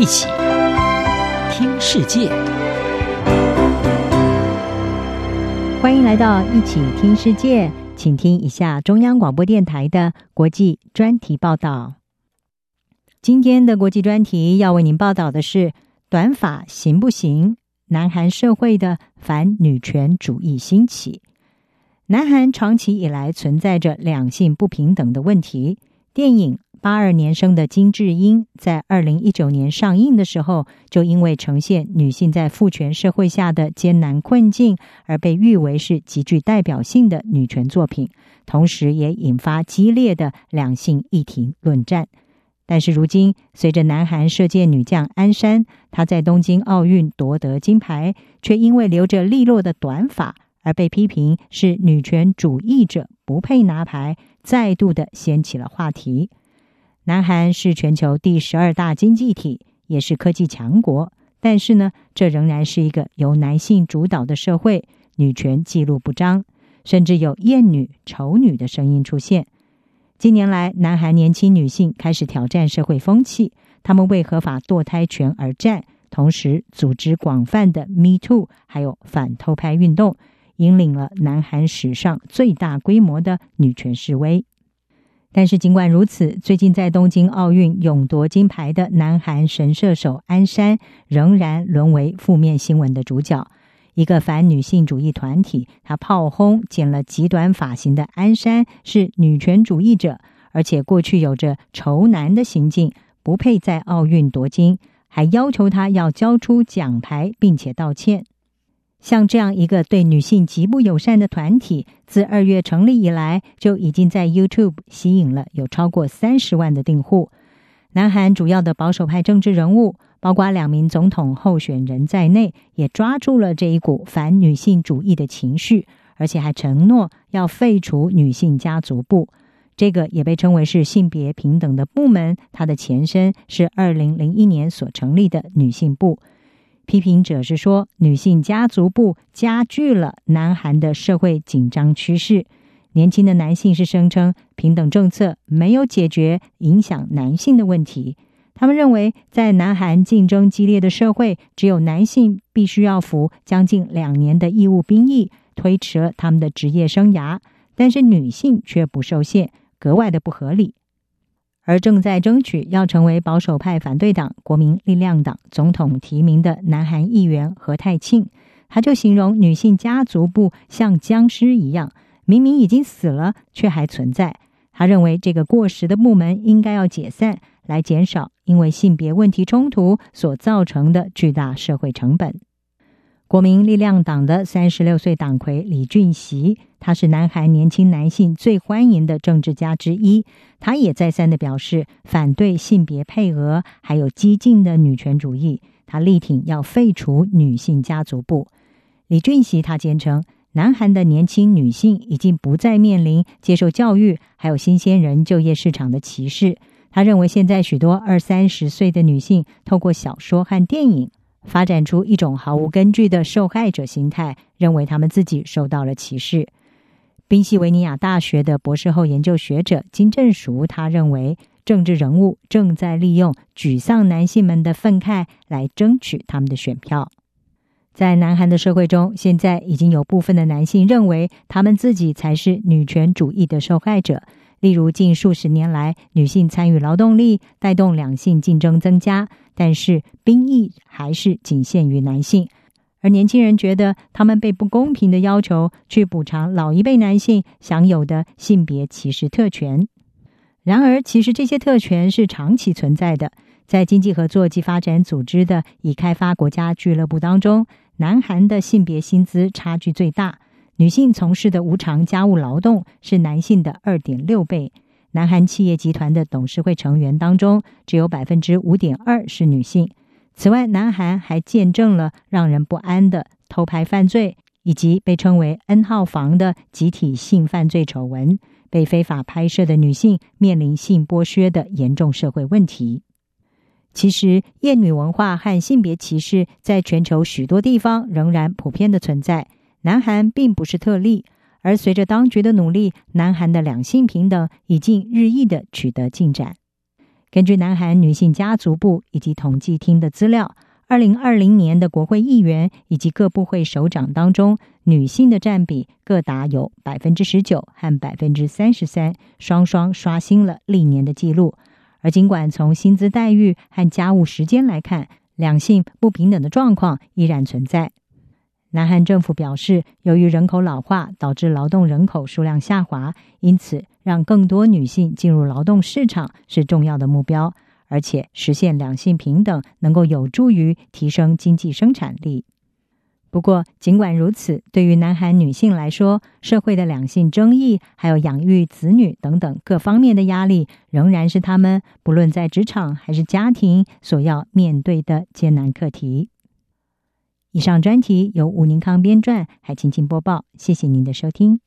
一起听世界，欢迎来到一起听世界，请听一下中央广播电台的国际专题报道。今天的国际专题要为您报道的是：短发行不行？南韩社会的反女权主义兴起。南韩长期以来存在着两性不平等的问题。电影《八二年生的金智英》在二零一九年上映的时候，就因为呈现女性在父权社会下的艰难困境，而被誉为是极具代表性的女权作品，同时也引发激烈的两性议题论战。但是如今，随着南韩射箭女将安山，她在东京奥运夺得金牌，却因为留着利落的短发。而被批评是女权主义者，不配拿牌，再度的掀起了话题。南韩是全球第十二大经济体，也是科技强国，但是呢，这仍然是一个由男性主导的社会，女权记录不彰，甚至有厌女、丑女的声音出现。近年来，南韩年轻女性开始挑战社会风气，她们为合法堕胎权而战，同时组织广泛的 Me Too，还有反偷拍运动。引领了南韩史上最大规模的女权示威，但是尽管如此，最近在东京奥运勇夺金牌的南韩神射手安山仍然沦为负面新闻的主角。一个反女性主义团体，他炮轰剪了极短发型的安山是女权主义者，而且过去有着仇男的行径，不配在奥运夺金，还要求他要交出奖牌，并且道歉。像这样一个对女性极不友善的团体，自二月成立以来，就已经在 YouTube 吸引了有超过三十万的订户。南韩主要的保守派政治人物，包括两名总统候选人在内，也抓住了这一股反女性主义的情绪，而且还承诺要废除女性家族部。这个也被称为是性别平等的部门，它的前身是二零零一年所成立的女性部。批评者是说，女性家族部加剧了南韩的社会紧张趋势。年轻的男性是声称平等政策没有解决影响男性的问题。他们认为，在南韩竞争激烈的社会，只有男性必须要服将近两年的义务兵役，推迟了他们的职业生涯，但是女性却不受限，格外的不合理。而正在争取要成为保守派反对党国民力量党总统提名的南韩议员何泰庆，他就形容女性家族部像僵尸一样，明明已经死了，却还存在。他认为这个过时的部门应该要解散，来减少因为性别问题冲突所造成的巨大社会成本。国民力量党的三十六岁党魁李俊熙，他是南韩年轻男性最欢迎的政治家之一。他也再三的表示反对性别配额，还有激进的女权主义。他力挺要废除女性家族部。李俊熙他坚称，南韩的年轻女性已经不再面临接受教育，还有新鲜人就业市场的歧视。他认为，现在许多二三十岁的女性透过小说和电影。发展出一种毫无根据的受害者心态，认为他们自己受到了歧视。宾夕维尼亚大学的博士后研究学者金正淑，他认为政治人物正在利用沮丧男性们的愤慨来争取他们的选票。在南韩的社会中，现在已经有部分的男性认为他们自己才是女权主义的受害者。例如，近数十年来，女性参与劳动力，带动两性竞争增加，但是兵役还是仅限于男性。而年轻人觉得，他们被不公平的要求去补偿老一辈男性享有的性别歧视特权。然而，其实这些特权是长期存在的。在经济合作及发展组织的已开发国家俱乐部当中，南韩的性别薪资差距最大。女性从事的无偿家务劳动是男性的二点六倍。南韩企业集团的董事会成员当中，只有百分之五点二是女性。此外，南韩还见证了让人不安的偷拍犯罪，以及被称为 “N 号房”的集体性犯罪丑闻，被非法拍摄的女性面临性剥削的严重社会问题。其实，厌女文化和性别歧视在全球许多地方仍然普遍的存在。南韩并不是特例，而随着当局的努力，南韩的两性平等已经日益的取得进展。根据南韩女性家族部以及统计厅的资料，二零二零年的国会议员以及各部会首长当中，女性的占比各达有百分之十九和百分之三十三，双双刷新了历年的记录。而尽管从薪资待遇和家务时间来看，两性不平等的状况依然存在。南韩政府表示，由于人口老化导致劳动人口数量下滑，因此让更多女性进入劳动市场是重要的目标，而且实现两性平等能够有助于提升经济生产力。不过，尽管如此，对于南韩女性来说，社会的两性争议还有养育子女等等各方面的压力，仍然是她们不论在职场还是家庭所要面对的艰难课题。以上专题由吴宁康编撰，海青青播报。谢谢您的收听。